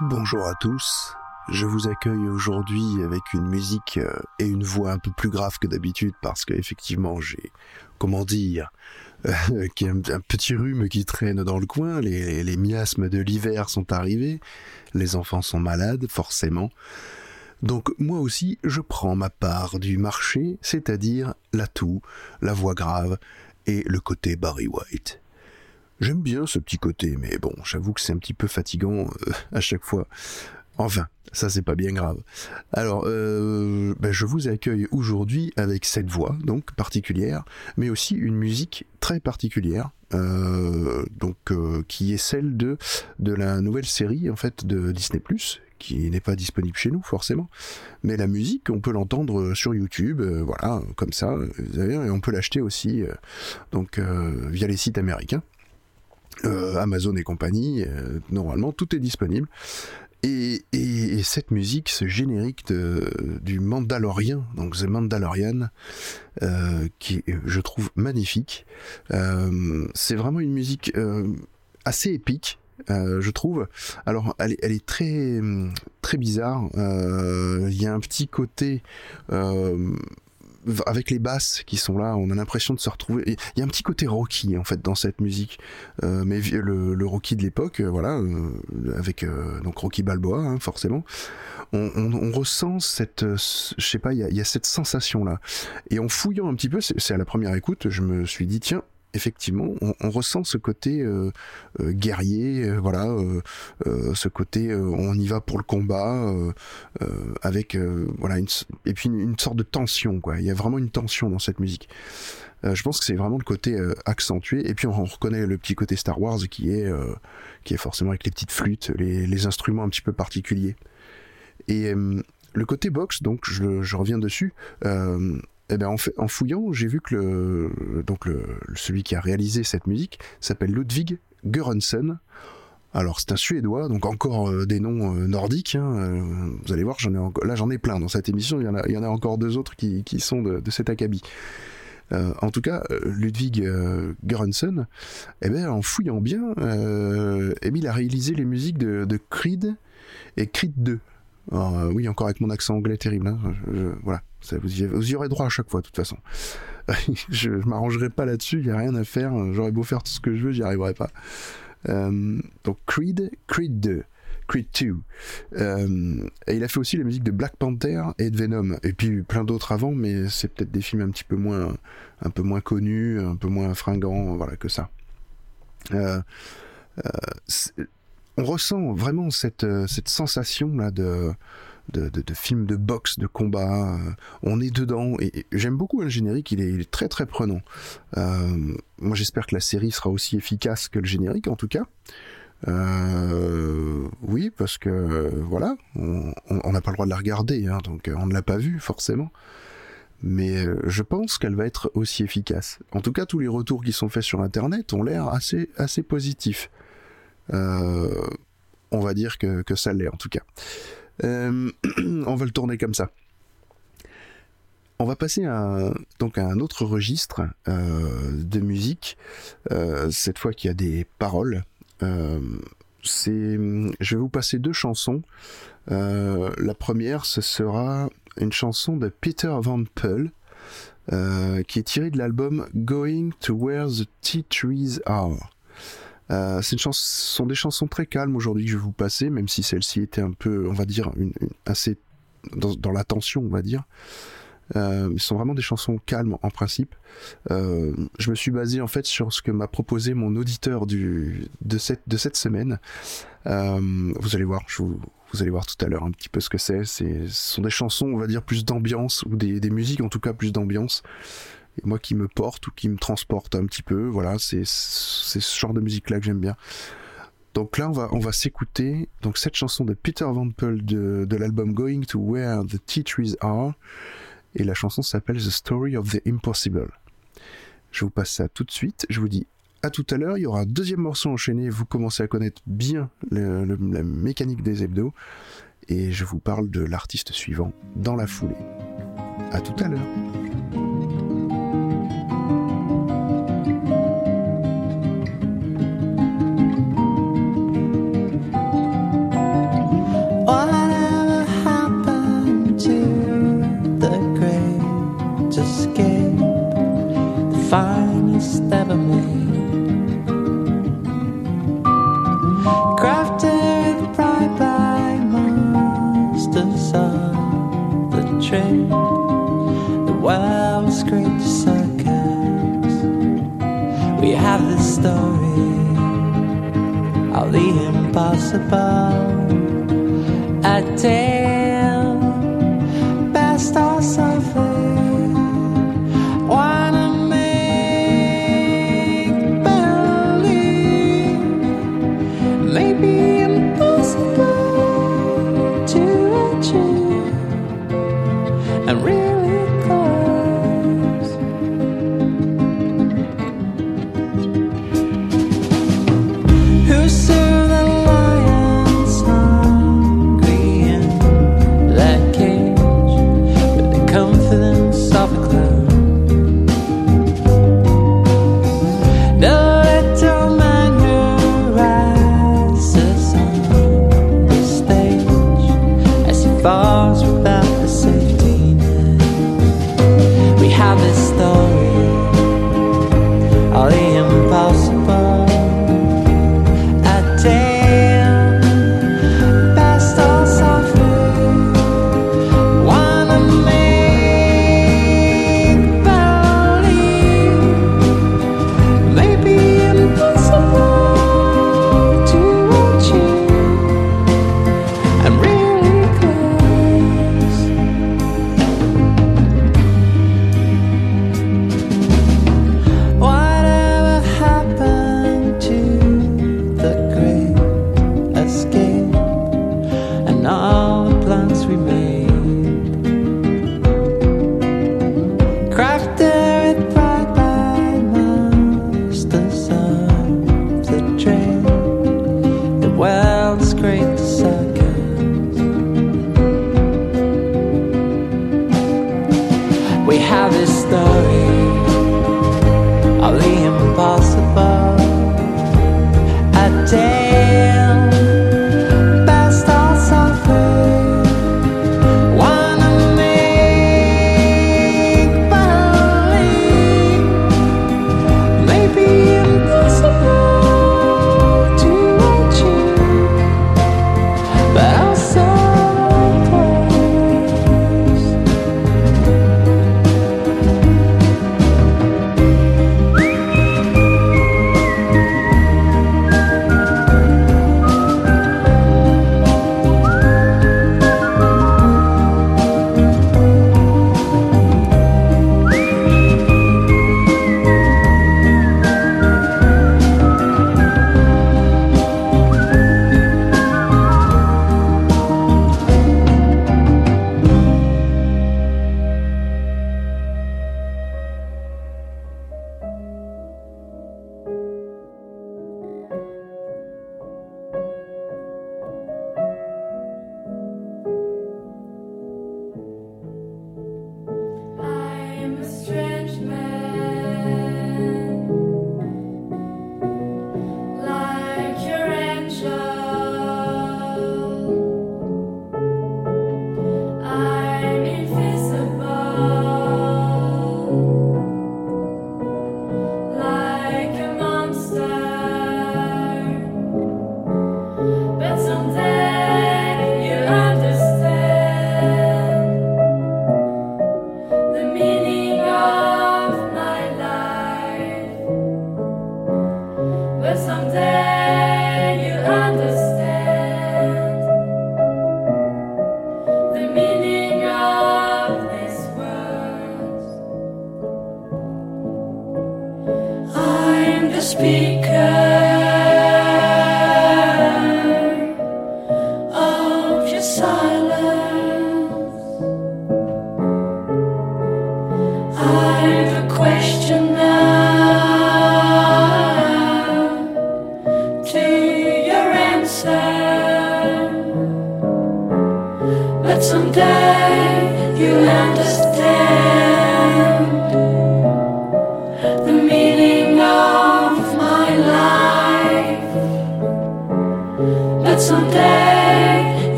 Bonjour à tous, je vous accueille aujourd'hui avec une musique euh, et une voix un peu plus grave que d'habitude parce qu'effectivement j'ai, comment dire, euh, un, petit rhume qui traîne dans le coin, les, les miasmes de l'hiver sont arrivés, les enfants sont malades forcément. Donc moi aussi je prends ma part du marché, c'est-à-dire la toux, la voix grave et le côté Barry White. J'aime bien ce petit côté, mais bon, j'avoue que c'est un petit peu fatigant euh, à chaque fois. Enfin, ça c'est pas bien grave. Alors, euh, ben, je vous accueille aujourd'hui avec cette voix donc particulière, mais aussi une musique très particulière, euh, donc qui est celle de de la nouvelle série en fait de Disney qui n'est pas disponible chez nous forcément, mais la musique on peut l'entendre sur YouTube, voilà comme ça, et on peut l'acheter aussi donc via les sites américains. Euh, Amazon et compagnie, euh, normalement tout est disponible. Et, cette musique, ce générique du Mandalorian, donc The Mandalorian, euh, qui je trouve magnifique. c'est vraiment une musique assez épique. je trouve. Alors, elle est, très très bizarre. Il y a un petit côté avec les basses qui sont là, on a l'impression de se retrouver. Il y a un petit côté Rocky en fait dans cette musique, euh, mais le, le, Rocky de l'époque, euh, voilà, euh, avec donc Rocky Balboa hein, forcément. On, on, on, ressent cette, je sais pas, il y y a, cette sensation là. Et en fouillant un petit peu, c'est à la première écoute, je me suis dit tiens, effectivement, on, ressent ce côté euh, euh, guerrier, euh, voilà, ce côté on y va pour le combat, avec voilà et puis une, sorte de tension, quoi. Il y a vraiment une tension dans cette musique. je pense que c'est vraiment le côté accentué. Et puis on, reconnaît le petit côté Star Wars qui est, qui est forcément avec les petites flûtes, les, instruments un petit peu particuliers. Et le côté box, donc je, reviens dessus. Eh ben en, fouillant, j'ai vu que le, donc le, celui qui a réalisé cette musique s'appelle Ludwig Göransson. Alors c'est un Suédois, donc encore euh, des noms euh, nordiques. Hein, euh, vous allez voir, j'en ai là j'en ai plein dans cette émission. Il y en a, il y en a encore deux autres qui, qui sont de, cet acabit. en tout cas, Ludwig Göransson, eh ben, en fouillant bien, eh ben, il a réalisé les musiques de, Creed et Creed 2. Alors, oui, encore avec mon accent anglais terrible. Hein, voilà, vous, y, aurez droit à chaque fois, de toute façon. je, je m'arrangerai pas là-dessus, il y a rien à faire. J'aurais beau faire tout ce que je veux, j'y arriverai pas. Euh, donc Creed, Creed 2. Creed 2. Euh, et il a fait aussi la musique de Black Panther et de Venom. Et puis plein d'autres avant, mais c'est peut-être des films un petit peu moins, un peu moins connus, un peu moins fringants, voilà, que ça. Euh, euh on ressent vraiment cette, euh, cette sensation là de, de, de, film de boxe, de combat. Euh, on est dedans et, j'aime beaucoup le générique, il est, très très prenant. Euh, moi j'espère que la série sera aussi efficace que le générique en tout cas. oui, parce que voilà, on n'a pas le droit de la regarder, hein, donc on ne l'a pas vue forcément. Mais je pense qu'elle va être aussi efficace. En tout cas, tous les retours qui sont faits sur Internet ont l'air assez, assez positifs. Euh, on va dire que, ça l'est en tout cas. Euh, on va le tourner comme ça. On va passer à, donc à un autre registre euh, de musique, cette fois qu'il y a des paroles. je vais vous passer deux chansons. la première, ce sera une chanson de Peter Van Peul, qui est tirée de l'album Going to Where the Tea Trees Are. Euh, ce sont des chansons très calmes aujourd'hui que je vais vous passer, même si celle-ci était un peu, on va dire, assez dans, dans, la tension, on va dire. Euh, ce sont vraiment des chansons calmes en principe. Euh, je me suis basé en fait sur ce que m'a proposé mon auditeur de, cette, semaine. Euh, vous allez voir, vous, allez voir tout à l'heure un petit peu ce que c'est. Ce sont des chansons, on va dire, plus d'ambiance, ou des musiques en tout cas plus d'ambiance et moi qui me porte ou qui me transporte un petit peu. Voilà, c'est ce genre de musique là que j'aime bien. Donc là, on va, on va s'écouter donc cette chanson de Peter Van Peul de, de l'album Going to Where the Tea Trees Are. Et la chanson s'appelle The Story of the Impossible. Je vous passe ça tout de suite. Je vous dis à tout à l'heure. Il y aura un deuxième morceau enchaîné. Vous commencez à connaître bien la mécanique des hebdos. Et je vous parle de l'artiste suivant dans la foulée. À tout à l'heure. Possible I tell best or something. Wanna make believe maybe.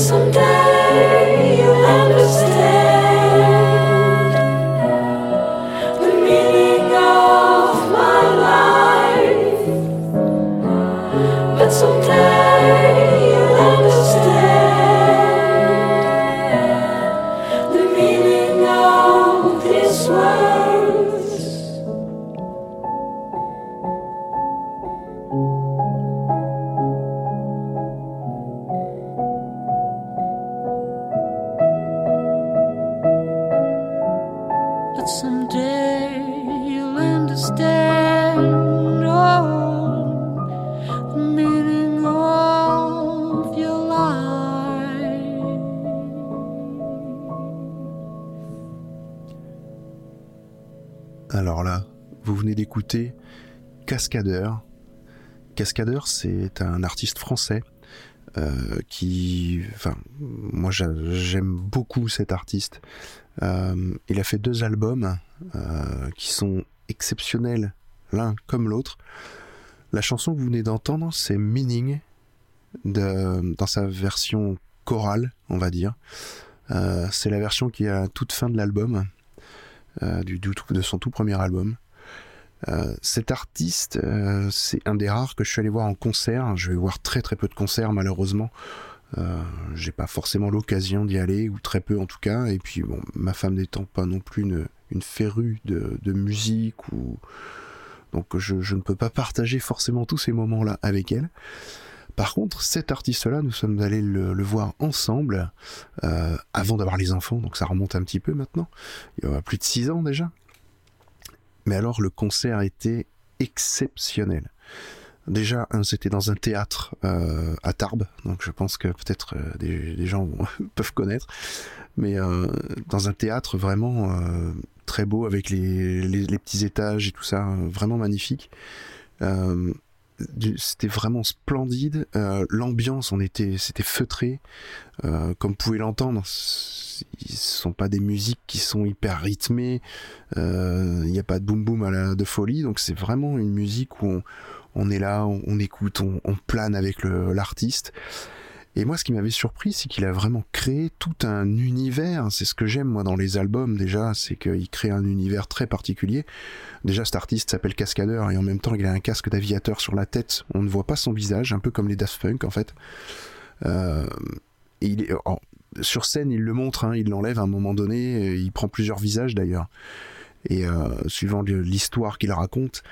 someday Cascadeur. Cascadeur, c'est un artiste français euh, qui, moi j'aime beaucoup cet artiste. Euh, il a fait deux albums euh, qui sont exceptionnels l'un comme l'autre. La chanson que vous venez d'entendre, c'est Meaning dans sa version chorale, on va dire. c'est la version qui est à toute fin de l'album, de son tout premier album. Euh, cet artiste, euh, c'est un des rares que je suis allé voir en concert. Je vais voir très très peu de concerts malheureusement. Euh, j'ai pas forcément l'occasion d'y aller, ou très peu en tout cas. Et puis bon, ma femme n'étant pas non plus une, une férue de, musique, donc je, ne peux pas partager forcément tous ces moments-là avec elle. Par contre, cet artiste-là, nous sommes allés le, voir ensemble euh, avant d'avoir les enfants, donc ça remonte un petit peu maintenant. Il y a plus de six ans déjà. Mais alors le concert était exceptionnel. Déjà, c'était dans un théâtre euh, à Tarbes, donc je pense que peut-être euh, des, gens peuvent connaître, mais euh, dans un théâtre vraiment très beau avec les, les, petits étages et tout ça, vraiment magnifique c'était vraiment splendide. Euh, l'ambiance, on était, c'était feutré, euh, comme vous pouvez l'entendre. Ce sont pas des musiques qui sont hyper rythmées. Euh, il n'y a pas de boum boum à la de folie, donc c'est vraiment une musique où on, est là, on, écoute, on, on, plane avec l'artiste. Et moi, ce qui m'avait surpris, c'est qu'il a vraiment créé tout un univers. C'est ce que j'aime, moi, dans les albums, déjà, c'est qu'il crée un univers très particulier. Déjà, cet artiste s'appelle Cascadeur, et en même temps, il a un casque d'aviateur sur la tête. On ne voit pas son visage, un peu comme les Daft Punk, en fait. Euh, est, sur scène, il le montre, hein, il l'enlève à un moment donné, il prend plusieurs visages, d'ailleurs. Et euh, suivant l'histoire qu'il raconte,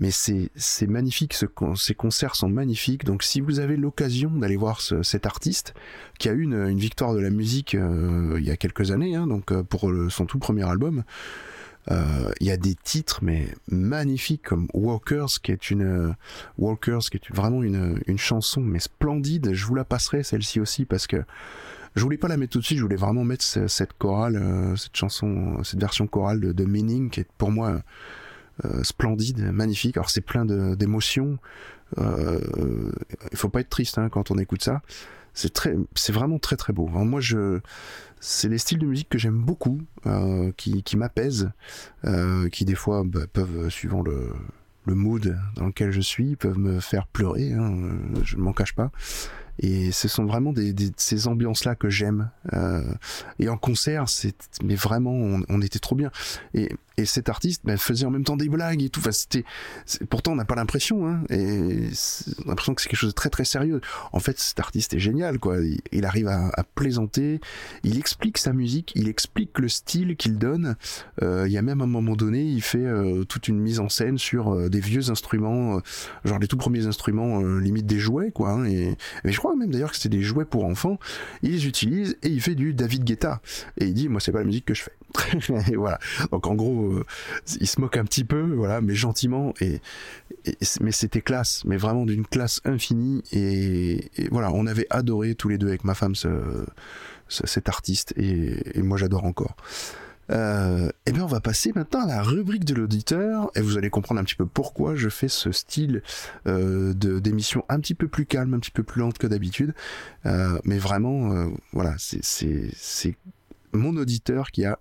mais c'est magnifique, ce, ces concerts sont magnifiques. Donc si vous avez l'occasion d'aller voir ce, cet artiste, qui a eu une, victoire de la musique euh, il y a quelques années, hein, donc euh, pour son tout premier album, euh, il y a des titres mais magnifiques comme Walkers, qui est une Walkers, qui est vraiment une, une chanson mais splendide. Je vous la passerai celle-ci aussi parce que je voulais pas la mettre tout de suite, je voulais vraiment mettre cette chorale, cette chanson, cette version chorale de, de Meaning, qui est pour moi splendide, magnifique. Alors c'est plein d'émotions. Euh, il faut pas être triste hein, quand on écoute ça. C'est très, c'est vraiment très très beau. moi, je, c'est les styles de musique que j'aime beaucoup, euh, qui, qui m'apaisent, euh, qui des fois bah, peuvent, suivant le, le mood dans lequel je suis, peuvent me faire pleurer. Hein, je ne m'en cache pas. Et ce sont vraiment des, des ces ambiances-là que j'aime. Euh, et en concert, c'est mais vraiment, on, on, était trop bien. Et, et cet artiste ben, faisait en même temps des blagues et tout. Enfin, c'était pourtant on n'a pas l'impression. Hein, et on a l'impression que c'est quelque chose de très très sérieux. En fait, cet artiste est génial, quoi. Il, il arrive à, à, plaisanter. Il explique sa musique. Il explique le style qu'il donne. Euh, il y a même un moment donné, il fait euh, toute une mise en scène sur euh, des vieux instruments, euh, genre les tout premiers instruments, limite des jouets, quoi. Hein, et, mais je même d'ailleurs que c'est des jouets pour enfants. Il les utilise et il fait du David Guetta. Et il dit, moi, c'est pas la musique que je fais. voilà. Donc en gros, euh, il se moque un petit peu, voilà, mais gentiment. Et, mais c'était classe, mais vraiment d'une classe infinie. Et, voilà, on avait adoré tous les deux avec ma femme ce, cet artiste. Et moi, j'adore encore. Euh, et eh bien on va passer maintenant à la rubrique de l'auditeur et vous allez comprendre un petit peu pourquoi je fais ce style euh, d'émission un petit peu plus calme, un petit peu plus lente que d'habitude. Euh, mais vraiment, euh, voilà, c'est mon auditeur qui a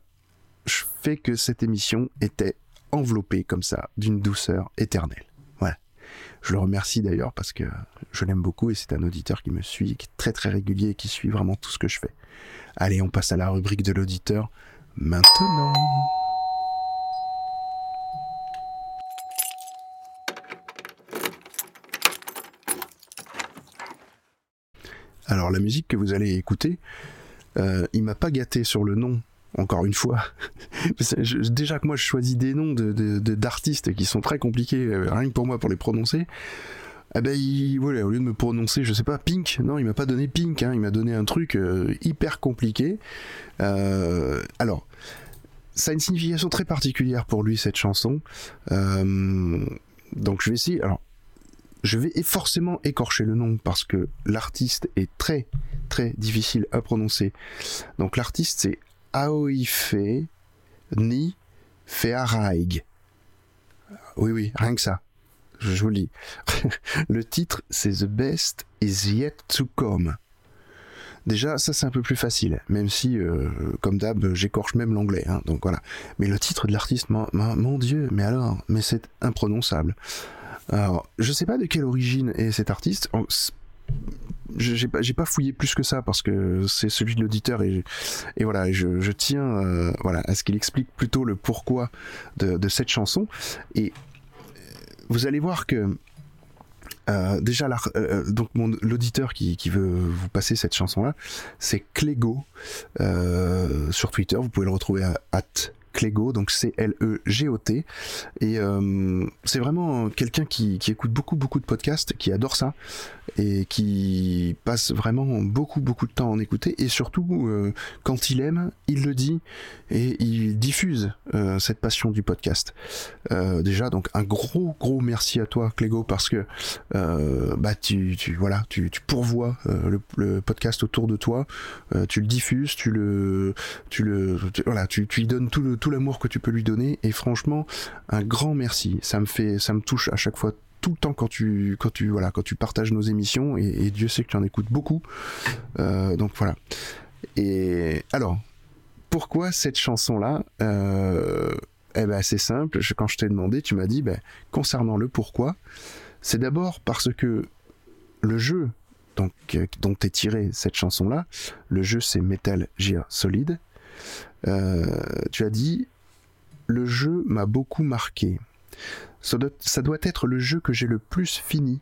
fait que cette émission était enveloppée comme ça d'une douceur éternelle. Voilà. Je le remercie d'ailleurs parce que je l'aime beaucoup et c'est un auditeur qui me suit, qui est très très régulier et qui suit vraiment tout ce que je fais. Allez, on passe à la rubrique de l'auditeur maintenant. Alors la musique que vous allez écouter, euh, il m'a pas gâté sur le nom, encore une fois. déjà que moi je choisis des noms d'artistes de, qui sont très compliqués, euh, rien que pour moi pour les prononcer. Eh ben, il, voilà, au lieu de me prononcer, je sais pas, Pink, non, il m'a pas donné Pink, hein, il m'a donné un truc euh, hyper compliqué. Euh, alors, ça a une signification très particulière pour lui, cette chanson. Euh, donc, je vais essayer. Alors, je vais forcément écorcher le nom parce que l'artiste est très, très difficile à prononcer. Donc, l'artiste, c'est Aoife Ni Fearaig. Oui, oui, rien que ça joli. le titre, c'est The Best is Yet to Come. Déjà, ça c'est un peu plus facile, même si, euh, comme d'hab, j'écorche même l'anglais. Hein, donc voilà. Mais le titre de l'artiste, mon, Dieu, mais alors, mais c'est imprononçable. Alors, je sais pas de quelle origine est cet artiste. J'ai pas, pas fouillé plus que ça parce que c'est celui de l'auditeur et, voilà, je, tiens euh, voilà, à ce qu'il explique plutôt le pourquoi de, de cette chanson. Et vous allez voir que euh, déjà, euh, euh, l'auditeur qui, veut vous passer cette chanson-là, c'est Clégo sur Twitter. Vous pouvez le retrouver à Clégo, donc C-L-E-G-O-T. Et c'est vraiment quelqu'un qui, écoute beaucoup, beaucoup de podcasts, qui adore ça et qui passe vraiment beaucoup beaucoup de temps en écouter. Et surtout euh, quand il aime il le dit et il diffuse euh, cette passion du podcast. Euh, déjà donc un gros gros merci à toi Clégo parce que bah tu, tu voilà tu, tu pourvois le, podcast autour de toi. Tu le diffuses tu le tu le voilà tu, tu lui donnes tout le tout l'amour que tu peux lui donner et franchement un grand merci ça me fait ça me touche à chaque fois tout le temps quand tu, quand tu, voilà, quand tu partages nos émissions et, Dieu sait que tu en écoutes beaucoup. Euh, donc voilà. Et alors, pourquoi cette chanson-là euh, Eh ben, c'est simple. quand je t'ai demandé, tu m'as dit, ben, concernant le pourquoi, c'est d'abord parce que le jeu donc, euh, dont est tirée cette chanson-là, le jeu c'est Metal Gear Solid. Tu as dit, le jeu m'a beaucoup marqué. Ça doit, être le jeu que j'ai le plus fini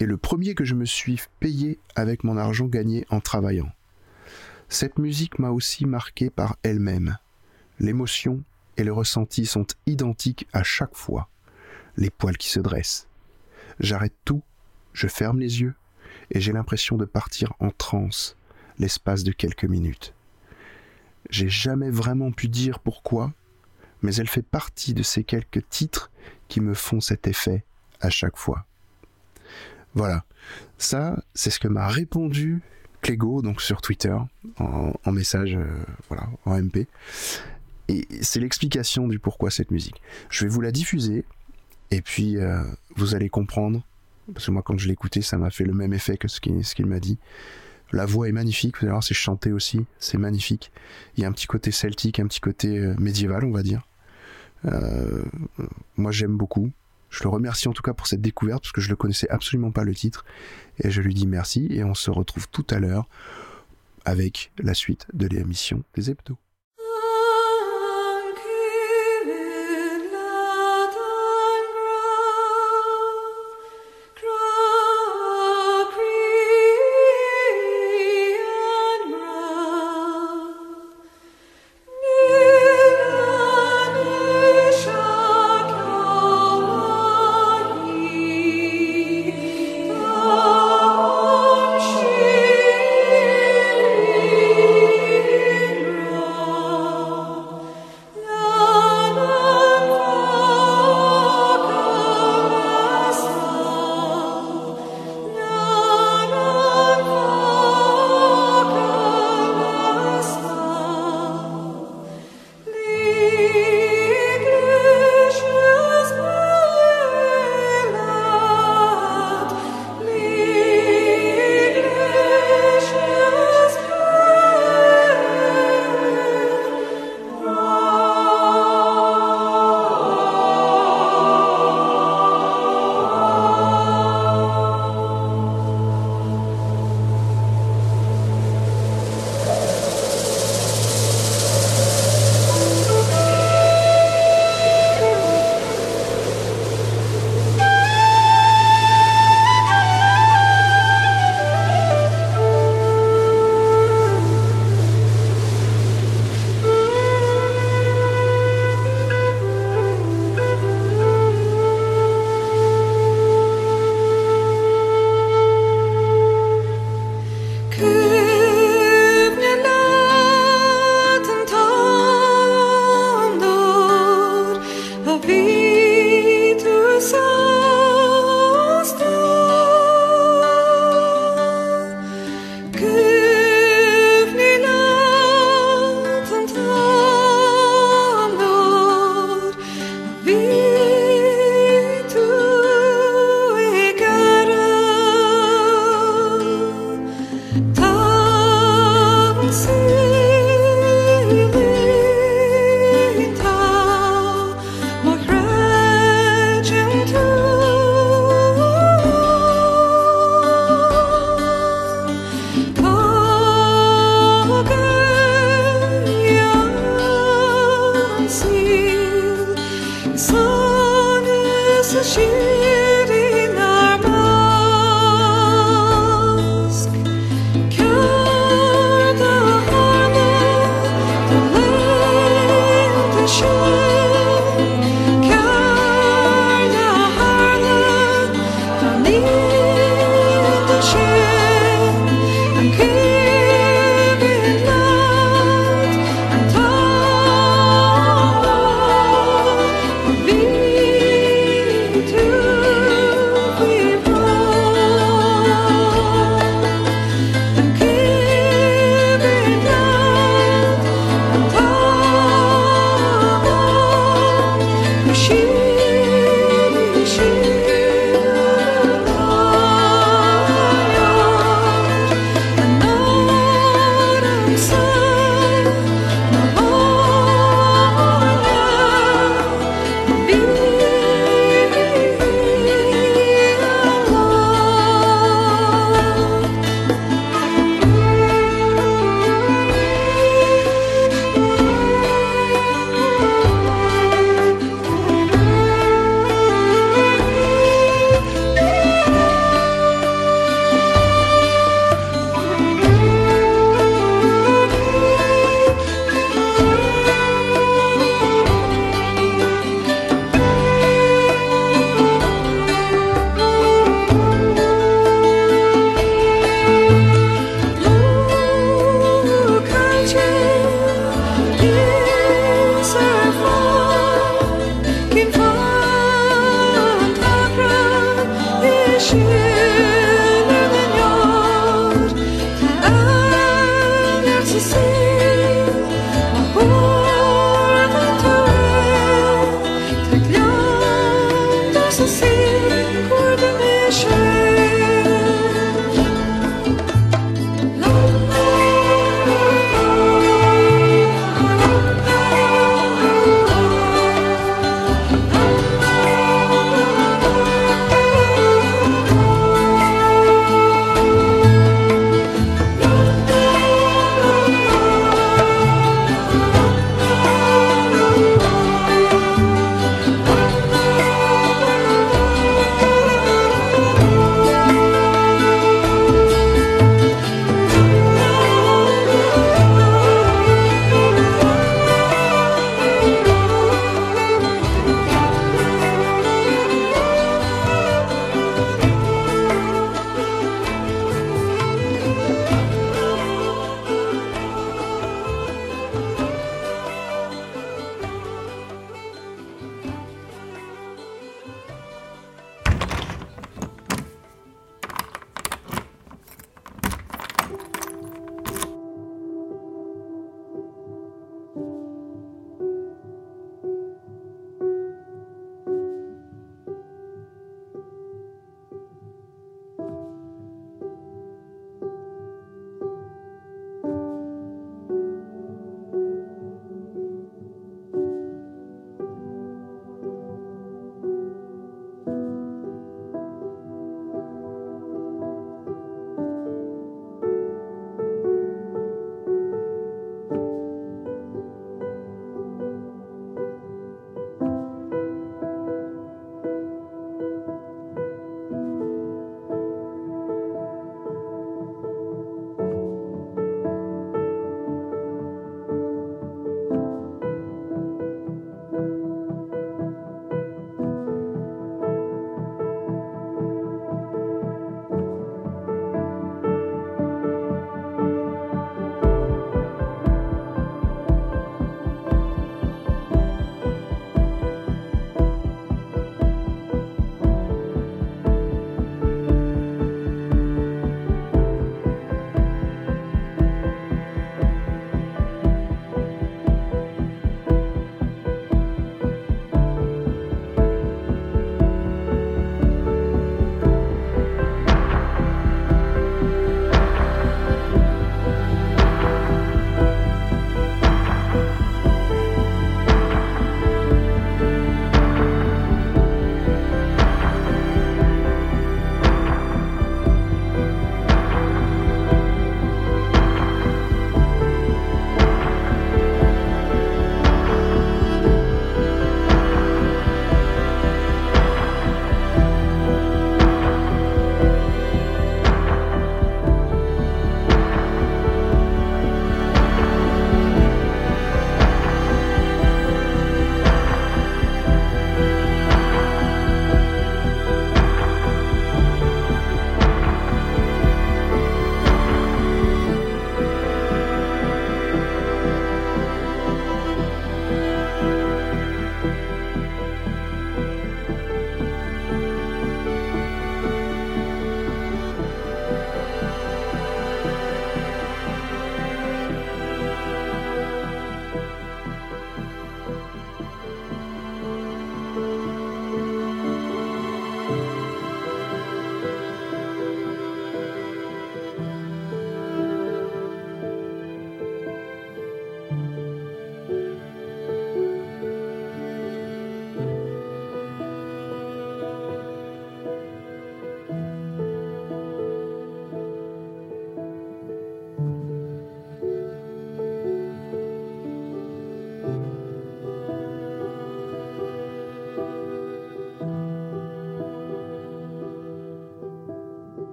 et le premier que je me suis payé avec mon argent gagné en travaillant. Cette musique m'a aussi marqué par elle-même. L'émotion et le ressenti sont identiques à chaque fois. Les poils qui se dressent. J'arrête tout, je ferme les yeux et j'ai l'impression de partir en transe l'espace de quelques minutes. J'ai jamais vraiment pu dire pourquoi, mais elle fait partie de ces quelques titres qui me font cet effet à chaque fois. Voilà, ça c'est ce que m'a répondu Clégo donc sur Twitter en, message euh, voilà en MP et c'est l'explication du pourquoi cette musique. Je vais vous la diffuser et puis euh, vous allez comprendre parce que moi quand je écouté ça m'a fait le même effet que ce qu'il m'a dit. La voix est magnifique, vous allez voir, c'est chanté aussi, c'est magnifique. Il y a un petit côté celtique, un petit côté euh, médiéval, on va dire. Euh, moi j'aime beaucoup. Je le remercie en tout cas pour cette découverte parce que je ne connaissais absolument pas le titre et je lui dis merci et on se retrouve tout à l'heure avec la suite de l'émission des hebdos.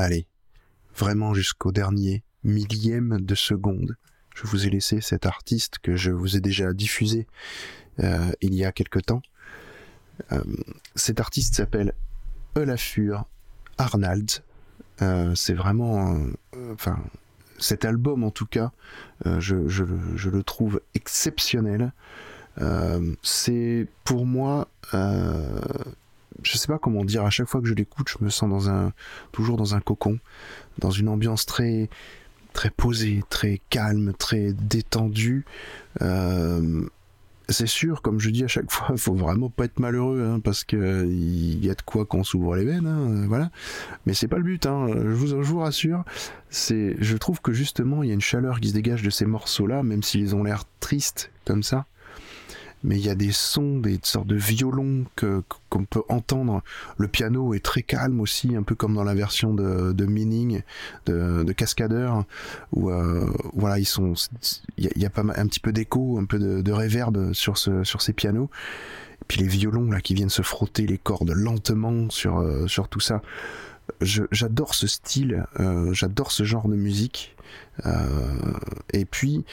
Allez, vraiment jusqu'au dernier millième de seconde, je vous ai laissé cet artiste que je vous ai déjà diffusé euh, il y a quelque temps. Euh, cet artiste s'appelle Olafur Arnald. Euh, c'est vraiment, enfin, cet album en tout cas, je, le trouve exceptionnel. c'est pour moi je sais pas comment dire, à chaque fois que je l'écoute, je me sens toujours dans un cocon, dans une ambiance très, très posée, très calme, très détendue. Euh, c'est sûr, comme je dis à chaque fois, faut vraiment pas être malheureux, hein, parce que il y a de quoi qu'on s'ouvre les veines, hein, voilà. Mais c'est pas le but, hein, je, vous, je vous rassure. C'est, je trouve que justement, il y a une chaleur qui se dégage de ces morceaux-là, même s'ils ont l'air tristes comme ça mais il y a des sons, des sortes de violons que qu'on peut entendre. Le piano est très calme aussi, un peu comme dans la version de, de Meaning, de, de Cascadeur, où euh, voilà il y, a, pas un petit peu d'écho, un peu de, de réverb sur ce sur ces pianos. Et puis les violons là qui viennent se frotter les cordes lentement sur euh, sur tout ça. J'adore ce style, euh, j'adore ce genre de musique. et puis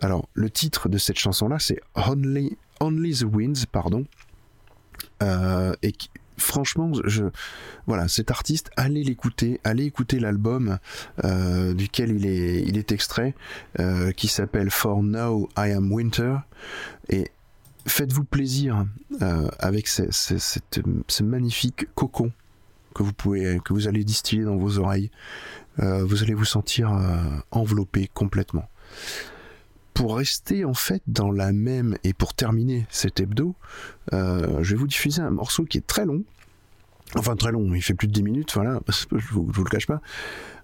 alors, le titre de cette chanson-là, c'est Only, Only the Winds, pardon. Euh, et franchement, je, voilà, cet artiste, allez l'écouter, allez écouter l'album euh, duquel il est, extrait, euh, qui s'appelle For Now I Am Winter. Et faites-vous plaisir avec ce, ce, magnifique cocon que vous pouvez, que vous allez distiller dans vos oreilles. vous allez vous sentir enveloppé complètement pour rester en fait dans la même et pour terminer cet hebdo, euh, je vais vous diffuser un morceau qui est très long. Enfin très long, il fait plus de 10 minutes, voilà, je vous, vous le cache pas.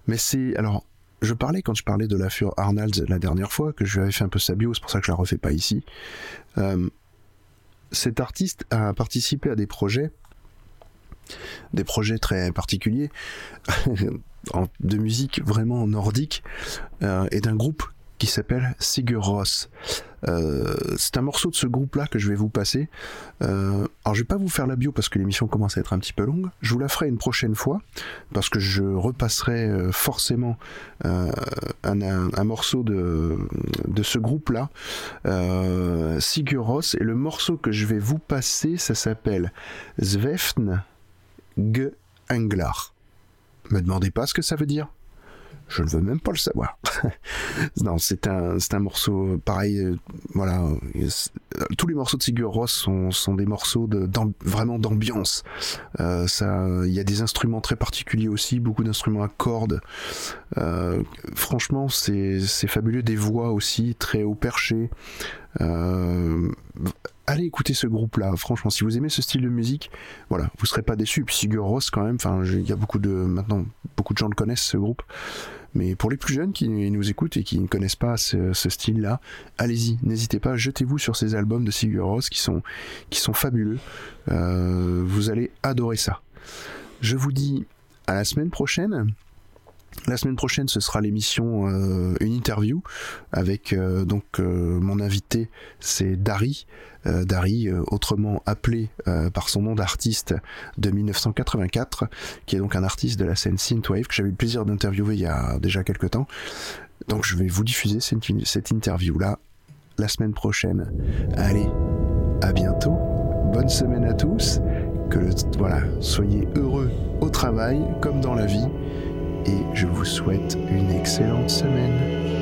Mais c'est alors je parlais quand je parlais de la Fure Arnalds la dernière fois que je lui avais fait un peu sa bio, c'est pour ça que je la refais pas ici. Euh, cet artiste a participé à des projets, des projets très particuliers de musique vraiment nordique euh, et d'un groupe qui s'appelle Sigur Ross. Euh, c'est un morceau de ce groupe-là que je vais vous passer. Euh, alors je vais pas vous faire la bio parce que l'émission commence à être un petit peu longue. Je vous la ferai une prochaine fois parce que je repasserai euh, forcément un, morceau de, ce groupe-là, Sigur Ross. Et le morceau que je vais vous passer, ça s'appelle Zvefn G. Me demandez pas ce que ça veut dire je ne veux même pas le savoir. non, c'est un, un morceau pareil. Euh, voilà, euh, tous les morceaux de Sigur Ross sont, sont des morceaux de, vraiment d'ambiance. Euh, ça, il y a des instruments très particuliers aussi, beaucoup d'instruments à cordes. Euh, franchement, c'est, fabuleux. Des voix aussi très haut perchées. Euh, allez écouter ce groupe-là. Franchement, si vous aimez ce style de musique, voilà, vous serez pas déçus. Sigur Ross, quand même, enfin, il y a beaucoup de, maintenant, beaucoup de gens le connaissent, ce groupe. Mais pour les plus jeunes qui nous écoutent et qui ne connaissent pas ce, style-là, allez-y, n'hésitez pas, jetez-vous sur ces albums de Sigur Rós qui sont, fabuleux. Euh, vous allez adorer ça. Je vous dis à la semaine prochaine. La semaine prochaine, ce sera l'émission euh, une interview avec euh, donc mon invité, c'est Dari, Dari autrement appelé par son nom d'artiste de 1984, qui est donc un artiste de la scène synthwave que j'avais eu le plaisir d'interviewer il y a déjà quelques temps. Donc je vais vous diffuser cette, cette interview là la semaine prochaine. Allez, à bientôt. Bonne semaine à tous. Que le, voilà, soyez heureux au travail comme dans la vie et je vous souhaite une excellente semaine.